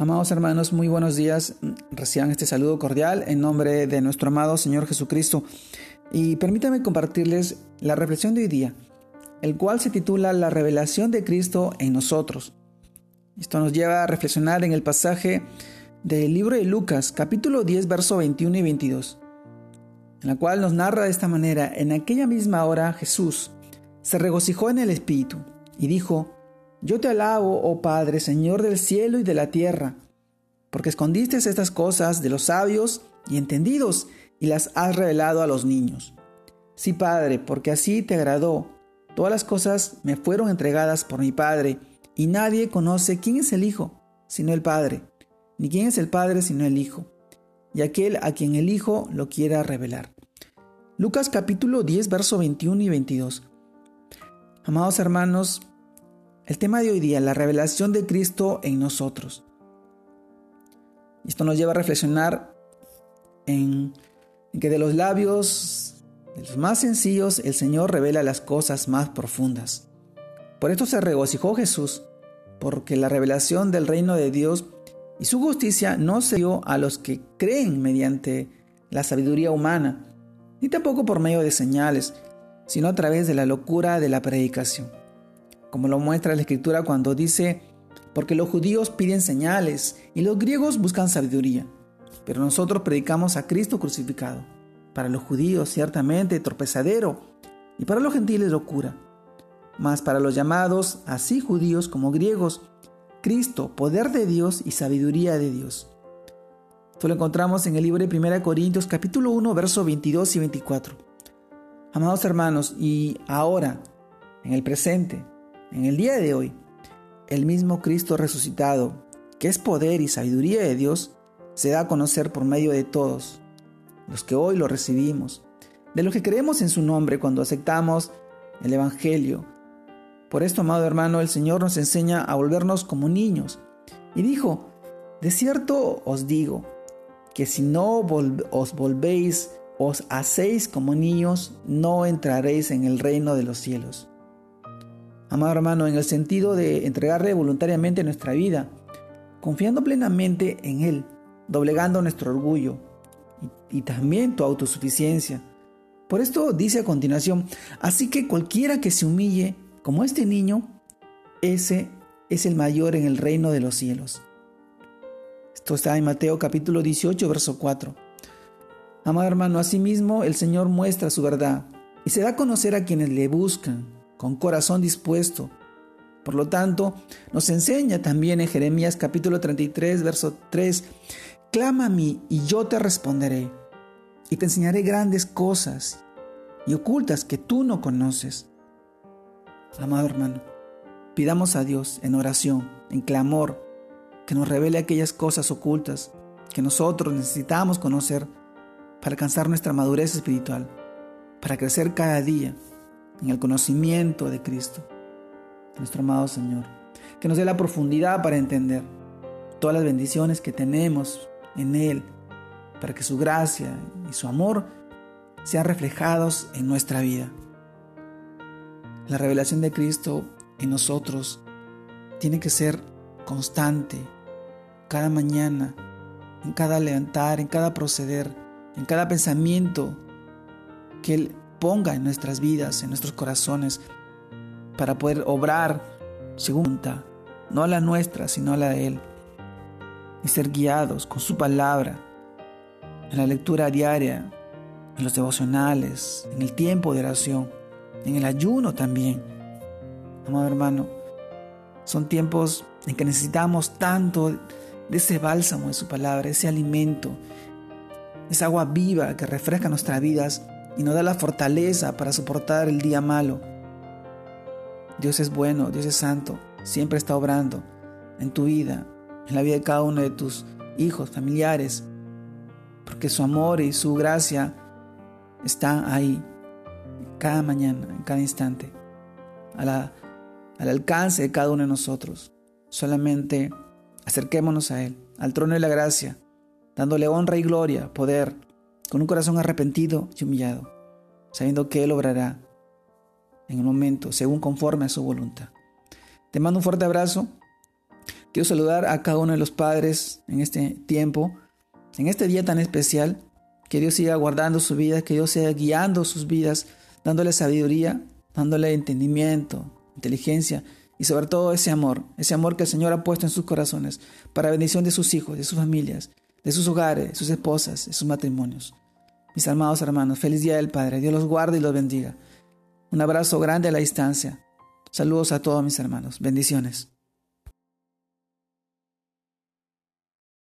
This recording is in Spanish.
Amados hermanos, muy buenos días. Reciban este saludo cordial en nombre de nuestro amado Señor Jesucristo. Y permítanme compartirles la reflexión de hoy día, el cual se titula La revelación de Cristo en nosotros. Esto nos lleva a reflexionar en el pasaje del libro de Lucas, capítulo 10, verso 21 y 22, en la cual nos narra de esta manera, en aquella misma hora Jesús se regocijó en el Espíritu y dijo, yo te alabo, oh Padre, Señor del cielo y de la tierra, porque escondiste estas cosas de los sabios y entendidos y las has revelado a los niños. Sí, Padre, porque así te agradó. Todas las cosas me fueron entregadas por mi Padre, y nadie conoce quién es el Hijo, sino el Padre, ni quién es el Padre, sino el Hijo, y aquel a quien el Hijo lo quiera revelar. Lucas capítulo 10, verso 21 y 22. Amados hermanos, el tema de hoy día, la revelación de Cristo en nosotros. Esto nos lleva a reflexionar en, que de los labios, los más sencillos, el Señor revela las cosas más profundas. Por esto se regocijó Jesús, porque la revelación del reino de Dios y su justicia no se dio a los que creen mediante la sabiduría humana, ni tampoco por medio de señales, sino a través de la locura de la predicación como lo muestra la escritura cuando dice, porque los judíos piden señales y los griegos buscan sabiduría, pero nosotros predicamos a Cristo crucificado. Para los judíos ciertamente tropezadero y para los gentiles locura, mas para los llamados, así judíos como griegos, Cristo, poder de Dios y sabiduría de Dios. Esto lo encontramos en el libro de 1 Corintios capítulo 1, versos 22 y 24. Amados hermanos, y ahora, en el presente, en el día de hoy, el mismo Cristo resucitado, que es poder y sabiduría de Dios, se da a conocer por medio de todos, los que hoy lo recibimos, de los que creemos en su nombre cuando aceptamos el Evangelio. Por esto, amado hermano, el Señor nos enseña a volvernos como niños. Y dijo, de cierto os digo, que si no os volvéis, os hacéis como niños, no entraréis en el reino de los cielos amado hermano, en el sentido de entregarle voluntariamente nuestra vida, confiando plenamente en Él, doblegando nuestro orgullo y, también tu autosuficiencia. Por esto dice a continuación, así que cualquiera que se humille como este niño, ese es el mayor en el reino de los cielos. Esto está en Mateo capítulo 18, verso 4. Amado hermano, asimismo el Señor muestra su verdad y se da a conocer a quienes le buscan con corazón dispuesto. Por lo tanto, nos enseña también en Jeremías capítulo 33, verso 3, Clama a mí y yo te responderé, y te enseñaré grandes cosas y ocultas que tú no conoces. Amado hermano, pidamos a Dios en oración, en clamor, que nos revele aquellas cosas ocultas que nosotros necesitamos conocer para alcanzar nuestra madurez espiritual, para crecer cada día en el conocimiento de Cristo, nuestro amado Señor. Que nos dé la profundidad para entender todas las bendiciones que tenemos en Él, para que su gracia y su amor sean reflejados en nuestra vida. La revelación de Cristo en nosotros tiene que ser constante, cada mañana, en cada levantar, en cada proceder, en cada pensamiento que Él ponga en nuestras vidas, en nuestros corazones, para poder obrar según no la nuestra, sino la de Él, y ser guiados con su palabra, en la lectura diaria, en los devocionales, en el tiempo de oración, en el ayuno también. Amado hermano, son tiempos en que necesitamos tanto de ese bálsamo de su palabra, ese alimento, esa agua viva que refresca nuestras vidas y nos da la fortaleza para soportar el día malo. Dios es bueno, Dios es santo, siempre está obrando en tu vida, en la vida de cada uno de tus hijos, familiares, porque su amor y su gracia están ahí, cada mañana, en cada instante, al alcance de cada uno de nosotros. Solamente acerquémonos a Él, al trono de la gracia, dándole honra y gloria, poder, con un corazón arrepentido y humillado, sabiendo que Él obrará en el momento, según conforme a su voluntad. Te mando un fuerte abrazo. Quiero saludar a cada uno de los padres en este tiempo, en este día tan especial. Que Dios siga guardando su vida, que Dios siga guiando sus vidas, dándole sabiduría, dándole entendimiento, inteligencia y sobre todo ese amor, ese amor que el Señor ha puesto en sus corazones para bendición de sus hijos, de sus familias, de sus hogares, sus esposas, de sus matrimonios. Mis amados hermanos, feliz día del Padre. Dios los guarde y los bendiga. Un abrazo grande a la distancia. Saludos a todos mis hermanos. Bendiciones.